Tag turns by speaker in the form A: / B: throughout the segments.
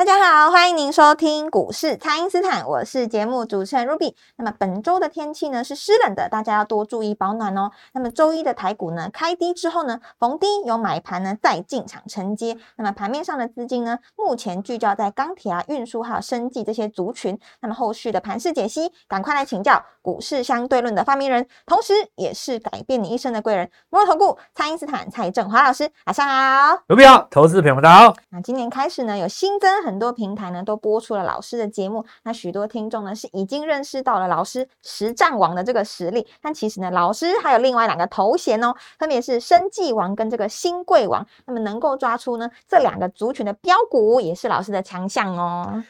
A: 大家好，欢迎您收听股市蔡因斯坦，我是节目主持人 Ruby。那么本周的天气呢是湿冷的，大家要多注意保暖哦。那么周一的台股呢开低之后呢，逢低有买盘呢再进场承接。那么盘面上的资金呢，目前聚焦在钢铁啊、运输还有生技这些族群。那么后续的盘势解析，赶快来请教股市相对论的发明人，同时也是改变你一生的贵人——摩尔投顾蔡因斯坦蔡振华老师，晚上好。
B: Ruby 好，投资朋友们大家好。
A: 那今年开始呢，有新增很很多平台呢都播出了老师的节目。那许多听众呢是已经认识到了老师实战王的这个实力，但其实呢，老师还有另外两个头衔哦，分别是生计王跟这个新贵王。那么能够抓出呢这两个族群的标股，也是老师的强项哦。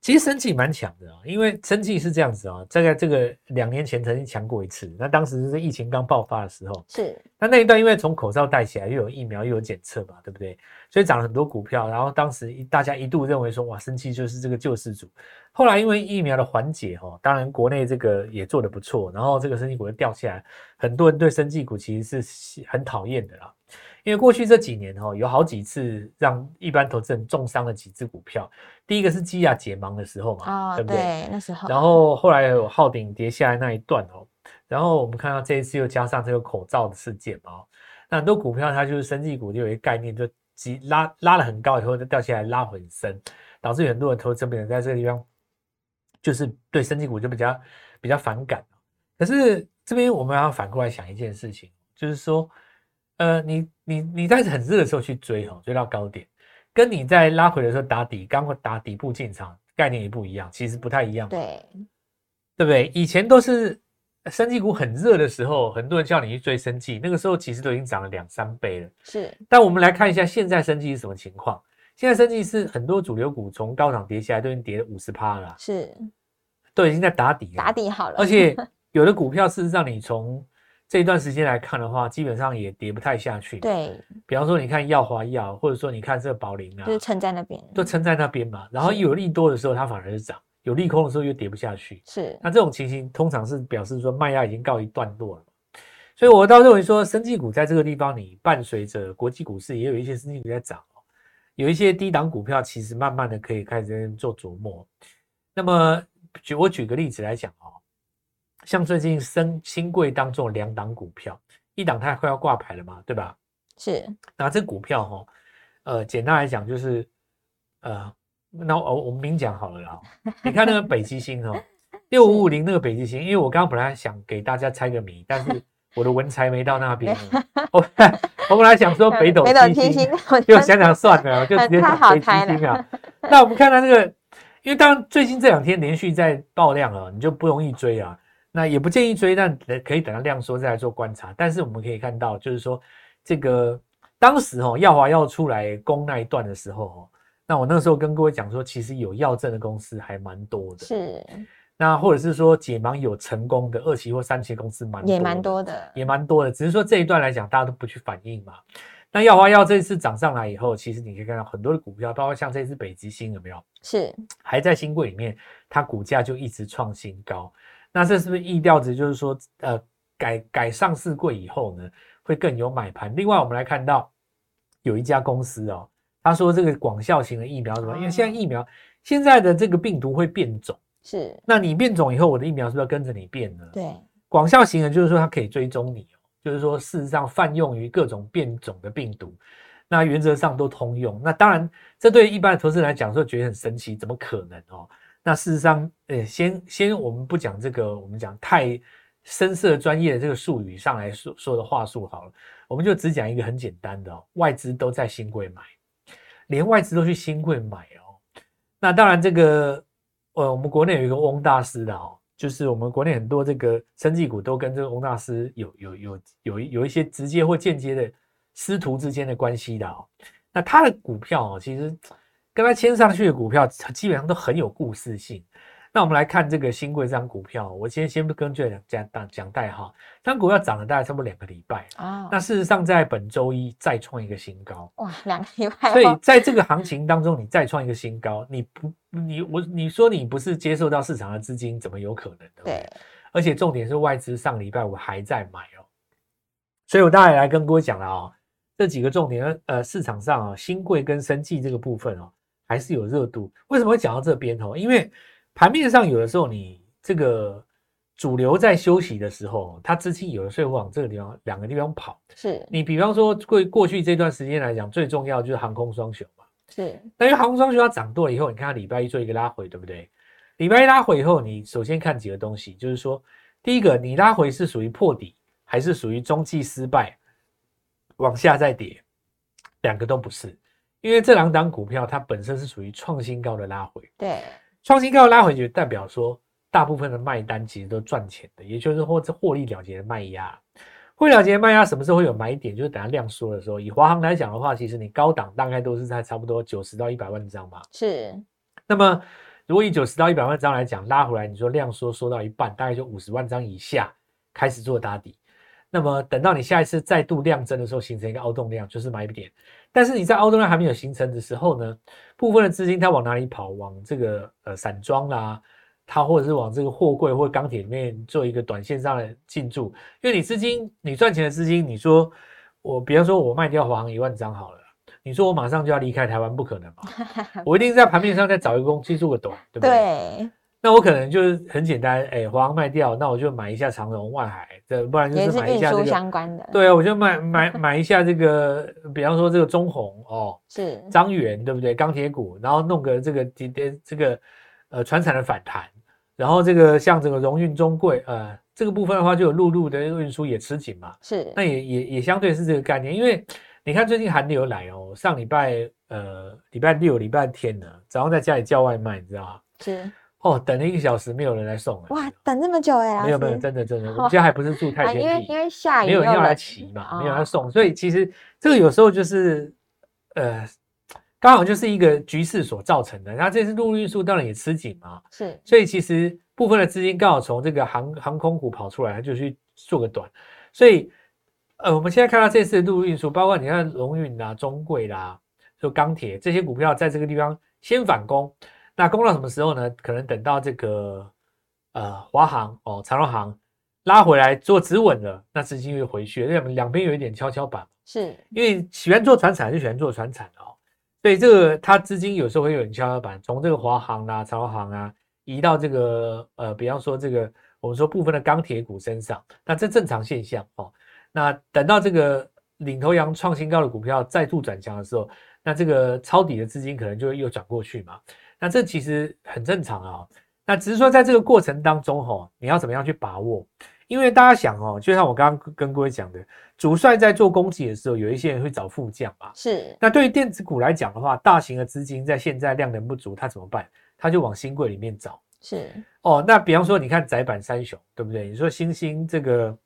B: 其实生技蛮强的啊、因为生技是这样子啊、大概这个两年前曾经强过一次，那当时是疫情刚爆发的时候，
A: 是
B: 那那一段因为从口罩戴起来，又有疫苗又有检测嘛，对不对？所以涨了很多股票，然后当时大家一度认为说，哇，生技就是这个救世主。后来因为疫苗的缓解哦，当然国内这个也做得不错，然后这个生技股又掉下来，很多人对生技股其实是很讨厌的啦。因为过去这几年哦，有好几次让一般投资人重伤了几只股票。第一个是基亚解盲的时候嘛，
A: 哦，
B: 对不对？
A: 对，那时候，
B: 然后后来有昊鼎跌下来那一段哦，然后我们看到这一次又加上这个口罩的事件嘛、哦，那很多股票它就是生技股就有一个概念，就急拉拉了很高以后就掉下来拉很深，导致很多人投资人在这个地方就是对生技股就比较比较反感。可是这边我们要反过来想一件事情，就是说，呃，你你你在很热的时候去追哦，追到高点，跟你在拉回的时候打底，刚会打底部进场，概念也不一样，其实不太一样。
A: 对，
B: 对不对？以前都是生技股很热的时候，很多人叫你去追生技，那个时候其实都已经涨了两三倍了。
A: 是
B: 但我们来看一下现在生技是什么情况？现在生技是很多主流股从高涨跌下来，都已经跌了五十趴了，
A: 是
B: 都已经在打底了。
A: 打底好了，
B: 而且 有的股票事实上你从这一段时间来看的话，基本上也跌不太下去。，
A: 对，
B: 比方说你看耀华药，或者说你看这个宝林啊
A: 就，是撑在那边，
B: 都撑在那边嘛。然后
A: 是
B: 有利多的时候，它反而是涨；有利空的时候又跌不下去。
A: 是
B: 那这种情形通常是表示说卖压已经告一段落了，所以我倒认为说，生技股在这个地方，你伴随着国际股市也有一些生技股在涨哦，有一些低档股票其实慢慢的可以开始在做琢磨。那么举我举个例子来讲哦，像最近升新贵当中的两档股票，一档它快要挂牌了嘛，对吧？
A: 是
B: 那这股票哈、哦，呃，简单来讲就是，呃，那我我们明讲好了啦。你看那个北极星哦，六五五零那个北极星，因为我刚刚本来想给大家猜个谜，但是我的文才没到那边哦。我我本来想说北斗七星
A: 七星，，我
B: 就想想算了，我就直接
A: 太
B: 讲北极
A: 好猜了
B: 星啊。那我们看到那个，因为当然最近这两天连续在爆量了，你就不容易追啊。那也不建议追，但可以等它量缩再来做观察。但是我们可以看到，就是说这个当时哦，耀华要出来攻那一段的时候哦，那我那时候跟各位讲说，其实有药证的公司还蛮多的。
A: 是
B: 那或者是说解盲有成功的二期或三期公司蛮
A: 也蛮多的，
B: 也蛮多的，只是说这一段来讲，大家都不去反应嘛。那耀华药这一次涨上来以后，其实你可以看到很多的股票，包括像这次北极星有没有
A: 是
B: 还在新贵里面，它股价就一直创新高。那这是不是意调子？就是说，呃，改改上市柜以后呢，会更有买盘。另外，我们来看到有一家公司哦，他说这个广效型的疫苗什么？因为现在疫苗现在的这个病毒会变种，
A: 是，
B: 那你变种以后，我的疫苗是不是要跟着你变呢？
A: 对，
B: 广效型的，就是说它可以追踪你哦，就是说事实上泛用于各种变种的病毒，那原则上都通用。那当然，这对一般的投资人来讲，说觉得很神奇，怎么可能哦？那事实上，呃，先先我们不讲这个，我们讲太深色专业的这个术语上来说说的话术好了，我们就只讲一个很简单的、外资都在新贵买，连外资都去新贵买哦。那当然，这个呃，我们国内有一个翁大师的哦，就是我们国内很多这个生技股都跟这个翁大师有有有有有一些直接或间接的师徒之间的关系的哦。那他的股票哦，其实跟他签上去的股票基本上都很有故事性。那我们来看这个新贵这张股票，我先先不跟这两家讲讲代号，这张股票涨了大概差不多两个礼拜。
A: 啊，
B: 那事实上在本周一再创一个新高，
A: 哇，两个礼拜，
B: 所以在这个行情当中，你再创一个新高，你不你我你说你不是接受到市场的资金，怎么有可能？
A: 对，
B: 而且重点是外资上礼拜五还在买哦，所以我大概来跟各位讲了哦，这几个重点，呃，市场上啊，新贵跟生技这个部分哦，还是有热度。为什么会讲到这边哦？因为盘面上有的时候，你这个主流在休息的时候，它资金有的时候往这个地方两个地方跑。
A: 是
B: 你比方说过过去这段时间来讲，最重要就是航空双雄嘛。
A: 是，
B: 那因为航空双雄它涨多了以后，你看它礼拜一做一个拉回，对不对？礼拜一拉回以后，你首先看几个东西，就是说，第一个，你拉回是属于破底，还是属于中继失败，往下再跌？两个都不是，因为这两档股票它本身是属于创新高的拉回。
A: 对。
B: 创新高的拉回就代表说，大部分的卖单其实都赚钱的，也就是或者获利了结的卖压。获利了结的卖压什么时候会有买点？就是等它量缩的时候。以华航来讲的话，其实你高档大概都是在差不多九十到一百万张吧。
A: 是。
B: 那么如果以九十到一百万张来讲，拉回来，你说量缩缩到一半，大概就五十万张以下开始做打底。那么等到你下一次再度量增的时候，形成一个凹洞量，就是买点。但是你在澳洲量还没有形成的时候呢，部分的资金它往哪里跑？往这个呃散装啦，它或者是往这个货柜或钢铁里面做一个短线上的进驻。因为你资金，你赚钱的资金，你说我比方说我卖掉华航一万张好了，你说我马上就要离开台湾，不可能嘛？我一定在盘面上再找一个工期做个短，对不对？
A: 对。
B: 那我可能就是很简单，哎，华航卖掉，那我就买一下长荣、外海，这不然就是买一下这个
A: 相关的。
B: 对啊，我就买买买一下这个，比方说这个中红哦，
A: 是
B: 张元对不对？钢铁股，然后弄个这个这这个呃船产的反弹，然后这个像这个荣运中贵，呃，这个部分的话就有陆路的运输也吃紧嘛，
A: 是，
B: 那也也也相对是这个概念，因为你看最近寒流来哦，上礼拜呃礼拜六、礼拜天呢，早上在家里叫外卖，你知道吗？
A: 是。
B: 哦，等了一个小时，没有人来送。
A: 哇，等这么久哎！
B: 没有没有，真的真的，我们家还不是住 太偏僻，
A: 因为因为下雨，
B: 没有人要来骑嘛，没有人送，所以其实这个有时候就是呃，刚好就是一个局势所造成的。然后这次陆路运输当然也吃紧嘛，
A: 是，
B: 所以其实部分的资金刚好从这个航航空股跑出来，就去做个短。所以呃，我们现在看到这次陆路运输，包括你看龙运啦、中贵啦、就钢铁这些股票，在这个地方先反攻。那攻到什么时候呢？可能等到这个呃华航哦长荣航拉回来做止稳了，那资金又回去，两两边有一点跷跷板，
A: 是
B: 因为喜欢做船产就喜欢做船产哦，所以这个它资金有时候会有点跷跷板，从这个华航啊长荣航啊移到这个呃比方说这个我们说部分的钢铁股身上，那这正常现象哦。那等到这个领头羊创新高的股票再度转强的时候，那这个抄底的资金可能就会又转过去嘛。那这其实很正常啊，那只是说在这个过程当中哈，你要怎么样去把握？因为大家想哦，就像我刚刚跟各位讲的，主帅在做攻击的时候，有一些人会找副将嘛。
A: 是。
B: 那对于电子股来讲的话，大型的资金在现在量能不足，他怎么办？他就往新贵里面找。
A: 是。
B: 哦，那比方说，你看窄板三雄，对不对？你说新兴这个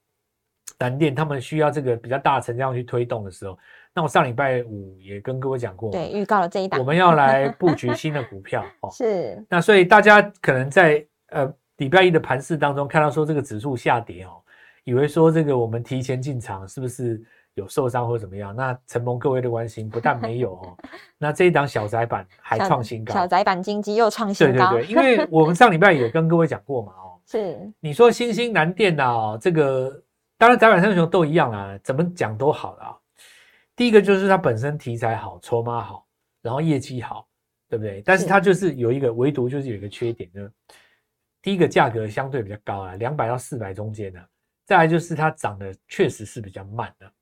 B: 南电，他们需要这个比较大成交量去推动的时候。那我上礼拜五也跟各位讲过，
A: 对，预告了这一档，
B: 我们要来布局新的股票 哦。
A: 是，
B: 那所以大家可能在呃礼拜一的盘市当中看到说这个指数下跌哦，以为说这个我们提前进场是不是有受伤或怎么样？那承蒙各位的关心，不但没有哦，那这一档小窄板还创新高，
A: 小窄板经济又创新
B: 高。对对对，因为我们上礼拜也跟各位讲过嘛哦，
A: 是，
B: 你说新兴南电呐，这个当然窄板三雄都一样啊，怎么讲都好了。第一个就是它本身题材好，筹码好，然后业绩好，对不对？但是它就是有一个唯独就是有一个缺点呢。第一个价格相对比较高啊，两百到四百中间的。再来就是它涨的确实是比较慢的，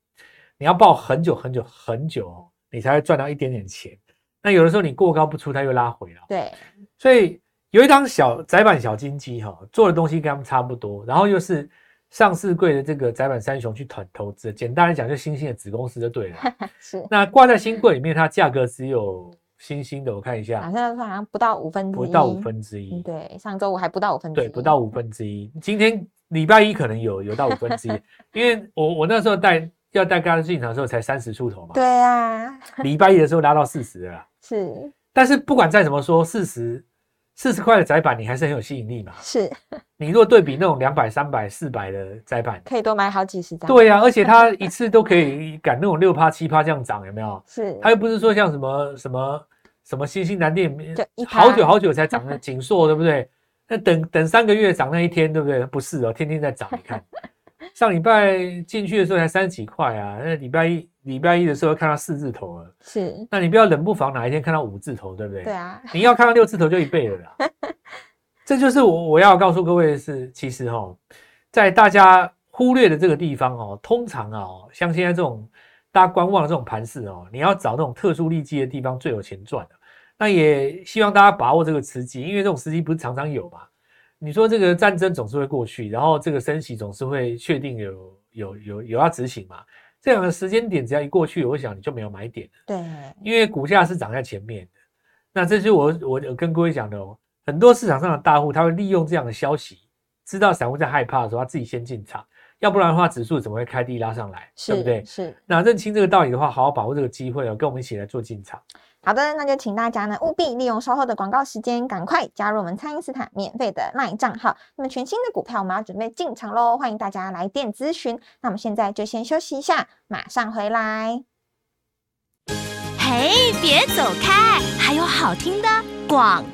B: 你要抱很久很久很久，你才会赚到一点点钱。那有的时候你过高不出，它又拉回了。
A: 对，
B: 所以有一张小窄板小金鸡哈，做的东西跟他们差不多，然后又是。上市贵的这个窄板三雄去投投资，简单来讲就新兴的子公司就对了。
A: 是。
B: 那挂在新贵里面，它价格只有新兴的，我看一下，
A: 好像好像不到五分之一，
B: 不到五分之一。
A: 对，上周五还不到五分之一。
B: 对，不到五分之一。今天礼拜一可能有有到五分之一，因为我我那时候带要带刚进场的时候才三十出头嘛。
A: 对啊。
B: 礼拜一的时候拉到四十了。
A: 是。
B: 但是不管再怎么说，四十四十块的窄板你还是很有吸引力嘛。
A: 是
B: 你如果对比那种两百、三百、四百的窄板，
A: 可以多买好几十张。，
B: 对呀、而且它一次都可以赶那种六趴、七趴这样涨，有没有？
A: 是
B: 它又不是说像什么什么什么新兴南电好久好久才涨 的锦硕，对不对？那等等三个月涨那一天，对不对？不是哦，天天在涨。你看上礼拜进去的时候才三十几块啊，那礼拜一礼拜一的时候看到四字头了，
A: 是，
B: 那你不要冷不防哪一天看到五字头，对不对？
A: 对啊，
B: 你要看到六字头就一倍了啦。这就是我我要告诉各位的是，其实哦，在大家忽略的这个地方哦，通常啊、哦，像现在这种大家观望的这种盘势哦，你要找那种特殊利基的地方最有钱赚的。那也希望大家把握这个时机，因为这种时机不是常常有嘛。你说这个战争总是会过去，然后这个升息总是会确定有有有有要执行嘛。这样的时间点只要一过去，我想你就没有买点了。
A: 对，
B: 因为股价是涨在前面的。那这就是我我有跟各位讲的哦，很多市场上的大户他会利用这样的消息，知道散户在害怕的时候，他自己先进场，要不然的话，指数怎么会开低拉上来，对不对？
A: 是。
B: 那认清这个道理的话，好好把握这个机会哦，跟我们一起来做进场。
A: 好的，那就请大家呢务必利用稍后的广告时间，赶快加入我们蔡因斯坦免费的 LINE 账号。那么全新的股票我们要准备进场喽，欢迎大家来电咨询。那我们现在就先休息一下，马上回来。
C: 嘿，别走开，还有好听的广。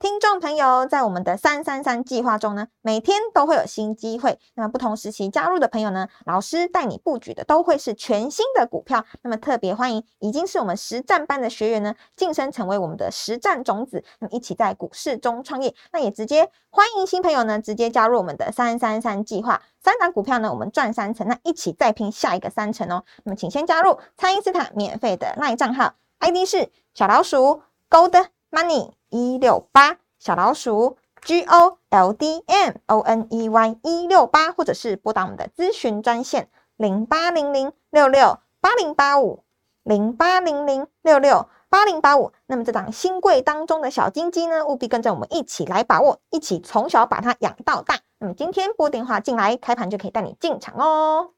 A: 听众朋友，在我们的三三三计划中呢，每天都会有新机会。那么不同时期加入的朋友呢，老师带你布局的都会是全新的股票。那么特别欢迎已经是我们实战班的学员呢，晋升成为我们的实战种子，那么一起在股市中创业。那也直接欢迎新朋友呢，直接加入我们的三三三计划。三档股票呢，我们赚三成，那一起再拼下一个三成哦。那么请先加入蔡因斯坦免费的 LINE 账号，ID 是小老鼠 Gold Money 一六八，小老鼠 G O L D M O N E Y 一六八，或者是拨打我们的咨询专线零八零零六六八零八五零八零零六六。八零八五，那么这档新贵当中的小金鸡呢，务必跟着我们一起来把握，一起从小把它养到大。那么今天拨电话进来，开盘就可以带你进场哦。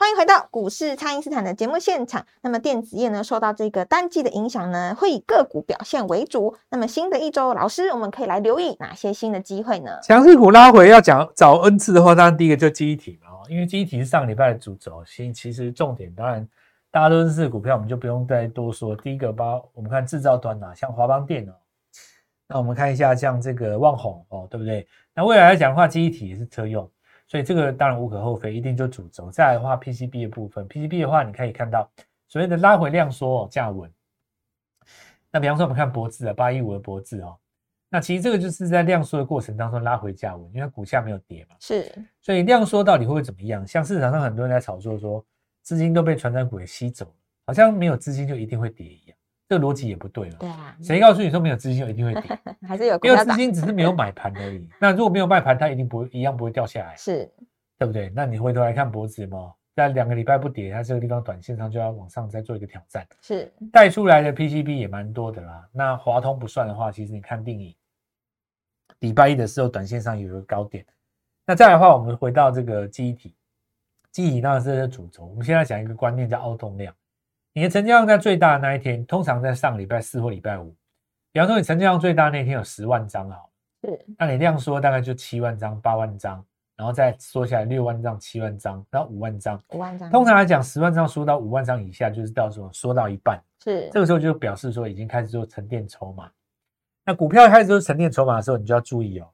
A: 欢迎回到股市，蔡因斯坦的节目现场。那么电子业呢，受到这个淡季的影响呢，会以个股表现为主。那么新的一周，老师我们可以来留意哪些新的机会呢？
B: 强势股拉回要讲找 N 次的话，当然第一个就记忆体嘛，因为记忆体是上礼拜的主轴，其其实重点当然大家都认识股票，我们就不用再多说。第一个包我们看制造端啊、像华邦电哦，那我们看一下像这个旺宏哦，对不对？那未来来讲的话，记忆体也是车用，所以这个当然无可厚非，一定就主轴。再来的话，PCB 的部分，PCB 的话，你可以看到所谓的拉回量缩、哦、价稳。那比方说我们看博智啊，八一五的博智哦，那其实这个就是在量缩的过程当中拉回价稳，因为它股价没有跌嘛，
A: 是
B: 所以量缩到底会怎么样？像市场上很多人在炒作说，资金都被传染股给吸走了，好像没有资金就一定会跌一样，这个逻辑也不对了。
A: 对啊，
B: 谁告诉你说没有资金就一定会跌？
A: 还是有股
B: 没有资金只是没有买盘而已。那如果没有卖盘，它一定不会一样不会掉下来，
A: 是
B: 对不对？那你回头来看脖子嘛，在两个礼拜不跌，它这个地方短线上就要往上再做一个挑战。
A: 是
B: 带出来的 PCB 也蛮多的啦。那华通不算的话，其实你看定影，礼拜一的时候短线上有一个高点。那再来的话，我们回到这个记忆体，记忆体当然是主轴。我们现在讲一个观念叫凹动量。你的成交量在最大的那一天，通常在上礼拜四或礼拜五。比方说你成交量最大那天有十万张啊，
A: 是
B: 那你量缩大概就七万张、八万张，然后再缩下来六万张、七万张，然后五万张。
A: 五万张，
B: 通常来讲，十万张缩到五万张以下，就是到时候缩到一半。
A: 是
B: 这个时候就表示说已经开始做沉淀筹码。那股票开始做沉淀筹码的时候，你就要注意哦，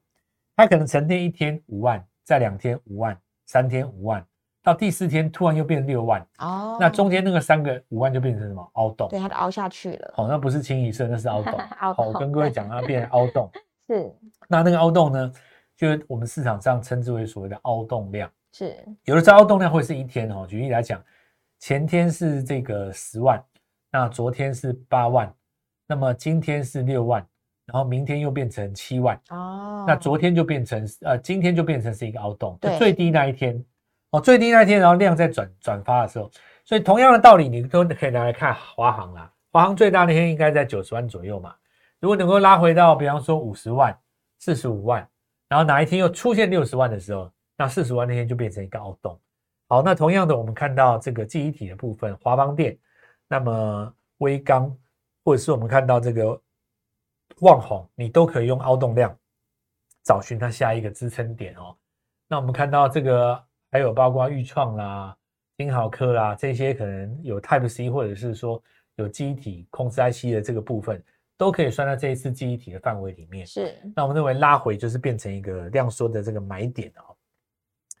B: 它可能沉淀一天五万，在两天五万，三天五万，到第四天突然又变六万，
A: 哦，
B: 那中间那个三个五万就变成什么凹洞？
A: 对它都凹下去了，
B: 好、那不是清一色，那是凹洞。
A: 凹
B: 好，我
A: 洞
B: 跟各位讲，它变成凹洞。
A: 是
B: 那那个凹洞呢，就是我们市场上称之为所谓的凹洞量。
A: 是
B: 有的时候凹洞量会是一天哦，举例来讲，前天是这个十万，那昨天是八万，那么今天是六万，然后明天又变成七万，
A: 哦，
B: 那昨天就变成呃，今天就变成是一个凹洞，就最低那一天最低那天，然后量在转转发的时候，所以同样的道理，你都可以拿来看华航啦，华航最大那天应该在九十万左右嘛，如果能够拉回到比方说五十万、四十五万，然后哪一天又出现六十万的时候，那四十万那天就变成一个凹洞。好，那同样的，我们看到这个记忆体的部分，华邦电，那么微刚，或者是我们看到这个旺红，你都可以用凹洞量找寻它下一个支撑点哦。那我们看到这个还有包括豫创啦、金豪科啦这些可能有 Type C 或者是说有记忆体控制 IC 的这个部分，都可以算在这一次记忆体的范围里面。
A: 是
B: 那我们认为拉回就是变成一个量缩的这个买点哦。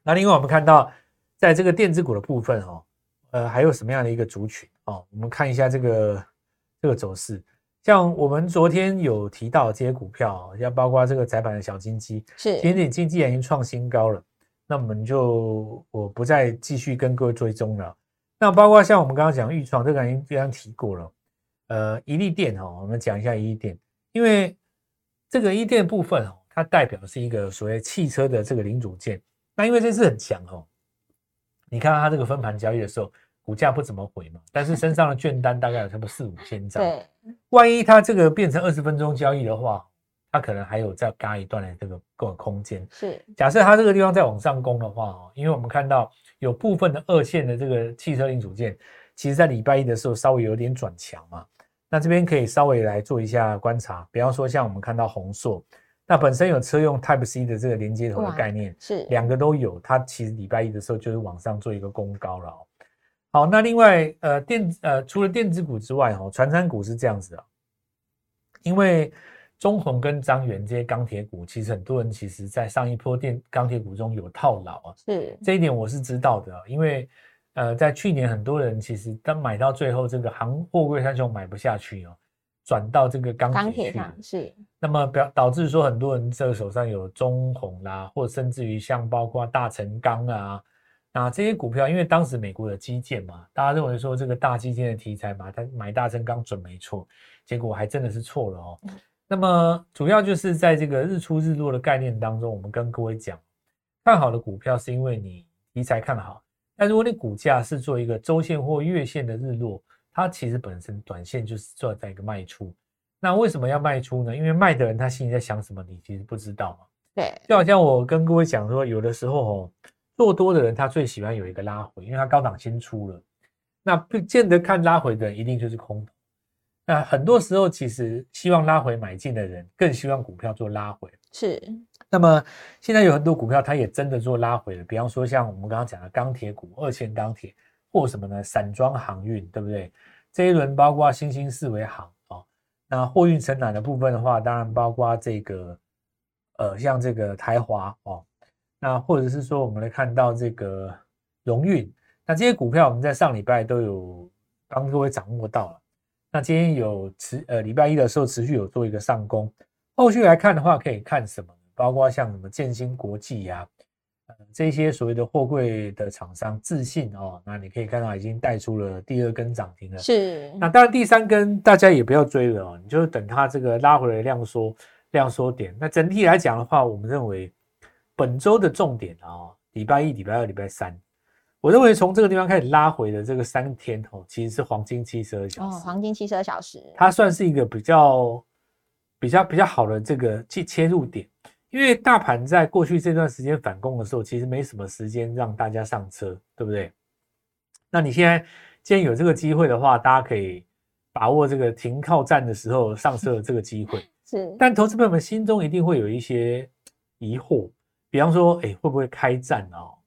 B: 那另外我们看到在这个电子股的部分哦，呃，还有什么样的一个族群哦？我们看一下这个这个走势，像我们昨天有提到这些股票，像包括这个窄板的小金鸡，
A: 是
B: 今天经济已经创新高了，那我们就我不再继续跟各位追踪了。那包括像我们刚刚讲预创，这个已经刚刚提过了。呃，一利电哦，我们讲一下一利电，因为这个一电部分哦，它代表是一个所谓汽车的这个零组件。那因为这次很强哦，你看到它这个分盘交易的时候，股价不怎么回嘛，但是身上的券单大概有差不多四五千张。
A: 对，
B: 万一它这个变成二十分钟交易的话，它可能还有再嘎一段的这个个空间。
A: 是
B: 假设它这个地方再往上攻的话哦，因为我们看到有部分的二线的这个汽车零组件，其实在礼拜一的时候稍微有点转强嘛。那这边可以稍微来做一下观察，比方说像我们看到宏硕，那本身有车用 Type C 的这个连接头的概念，
A: 是
B: 两个都有，它其实礼拜一的时候就是往上做一个攻高了哦。好，那另外呃电呃除了电子股之外哦，传产股是这样子的，因为中红跟张元这些钢铁股，其实很多人其实在上一波电钢铁股中有套牢啊，
A: 是。
B: 这一点我是知道的，因为呃，在去年很多人其实当买到最后这个行货柜三雄买不下去哦，转到这个钢
A: 钢铁
B: 铁去
A: 是。
B: 那么表导致说很多人这个手上有中红啦，或甚至于像包括大成钢啊，那这些股票，因为当时美国的基建嘛，大家认为说这个大基建的题材嘛，它买大成钢准没错，结果还真的是错了哦。那么主要就是在这个日出日落的概念当中，我们跟各位讲，看好的股票是因为你题材看好，但如果你股价是做一个周线或月线的日落，它其实本身短线就是做在一个卖出。那为什么要卖出呢？因为卖的人他心里在想什么，你其实不知道嘛。
A: 对
B: 就好像我跟各位讲说，有的时候哦，做多的人他最喜欢有一个拉回，因为他高档先出了，那不见得看拉回的人一定就是空头。那很多时候，其实希望拉回买进的人，更希望股票做拉回。
A: 是
B: 那么现在有很多股票，它也真的做拉回了，比方说像我们刚刚讲的钢铁股、二线钢铁，或什么呢？散装航运，对不对？这一轮包括新兴四维航哦，那货运承揽的部分的话，当然包括这个呃，像这个台华哦，那或者是说我们来看到这个荣运，那这些股票我们在上礼拜都有帮各位掌握到了。那今天有持呃礼拜一的时候持续有做一个上攻，后续来看的话，可以看什么？包括像什么建新国际呀、呃这些所谓的货柜的厂商，自信哦，那你可以看到已经带出了第二根涨停了。
A: 是
B: 那当然第三根大家也不要追了哦，你就等它这个拉回来量缩量缩点。那整体来讲的话，我们认为本周的重点啊、哦，礼拜一、礼拜二、礼拜三，我认为从这个地方开始拉回的这个三天哦，其实是黄金七十二小
A: 哦，
B: 时。
A: 黄金七十二小时
B: 它算是一个比较比较比较好的这个切切入点，因为大盘在过去这段时间反攻的时候，其实没什么时间让大家上车，对不对？那你现在既然有这个机会的话，大家可以把握这个停靠站的时候上车的这个机会。
A: 是
B: 但投资朋友们心中一定会有一些疑惑，比方说，哎，会不会开战哦？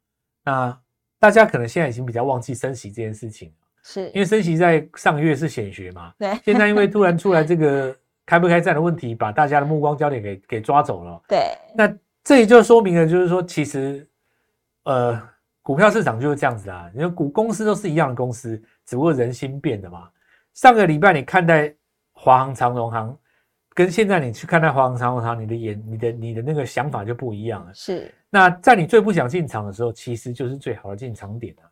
B: 那大家可能现在已经比较忘记升息这件事情。
A: 是
B: 因为升息在上个月是显学嘛，
A: 对
B: 现在因为突然出来这个开不开战的问题，把大家的目光焦点给给抓走了。
A: 对
B: 那这也就说明了，就是说，其实呃，股票市场就是这样子啊，因为股公司都是一样的公司，只不过人心变的嘛。上个礼拜你看待华航、长荣航，跟现在你去看待华航、长荣航，你的眼、你的、你的那个想法就不一样了。
A: 是
B: 那在你最不想进场的时候，其实就是最好的进场点啊。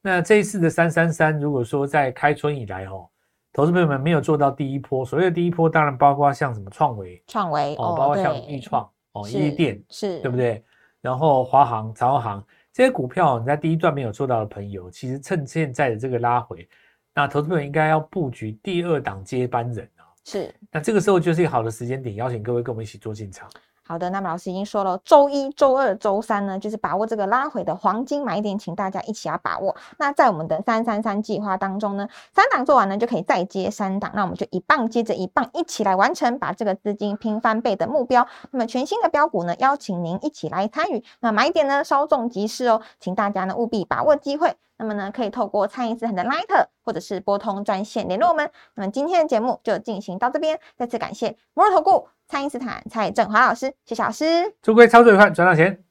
B: 那这一次的三三三，如果说在开春以来哦，投资朋友们没有做到第一波，所谓的第一波，当然包括像什么创维
A: 创维
B: 哦，包括像
A: 对
B: 裕创哦、
A: 是
B: 伊利电，
A: 是
B: 对不对？然后华航、长荣航这些股票，你在第一段没有做到的朋友，其实趁现在的这个拉回，那投资朋友应该要布局第二档接班人啊。
A: 是
B: 那这个时候就是一个好的时间点，邀请各位跟我们一起做进场。
A: 好的，那么老师已经说了，周一周二、周三呢，就是把握这个拉回的黄金买点，请大家一起要把握。那在我们的三三三计划当中呢，三档做完呢，就可以再接三档，那我们就一棒接着一棒，一起来完成，把这个资金拼翻倍的目标。那么全新的标股呢，邀请您一起来参与。那买点呢，稍纵即逝哦，请大家呢务必把握机会。那么呢，可以透过蔡英斯坦的 Line 或者是拨通专线联络我们。那么今天的节目就进行到这边，再次感谢摩尔投顾。蔡因斯坦蔡振华老师，谢谢老师。
B: 祝各位操作愉快，赚到钱。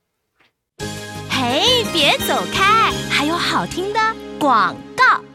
C: 嘿，别走开，还有好听的广告。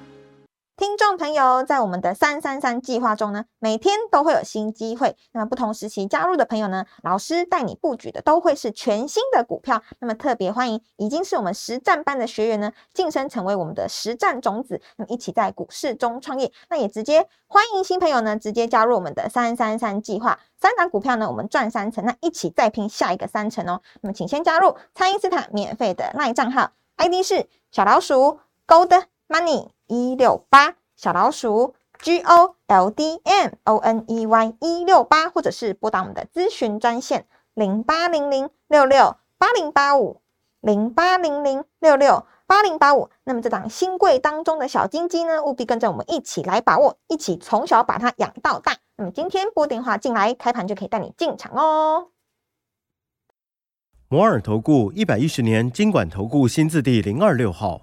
A: 听众朋友，在我们的三三三计划中呢，每天都会有新机会。那么不同时期加入的朋友呢，老师带你布局的都会是全新的股票。那么特别欢迎已经是我们实战班的学员呢，晋升成为我们的实战种子，那么一起在股市中创业。那也直接欢迎新朋友呢，直接加入我们的三三三计划。三档股票呢，我们赚三成，那一起再拼下一个三成哦。那么请先加入蔡因斯坦免费的赖账号，ID 是小老鼠 Gold Money。一六八小老鼠 G O L D M O N E Y 一六八，或者是拨打我们的咨询专线零八零零六六八零八五零八零零六六八零八五。那么这档新贵当中的小金鸡呢，务必跟着我们一起来把握，一起从小把它养到大。那么今天拨电话进来，开盘就可以带你进场哦。
D: 摩尔投顾一百一十年经管投顾新字第零二六号。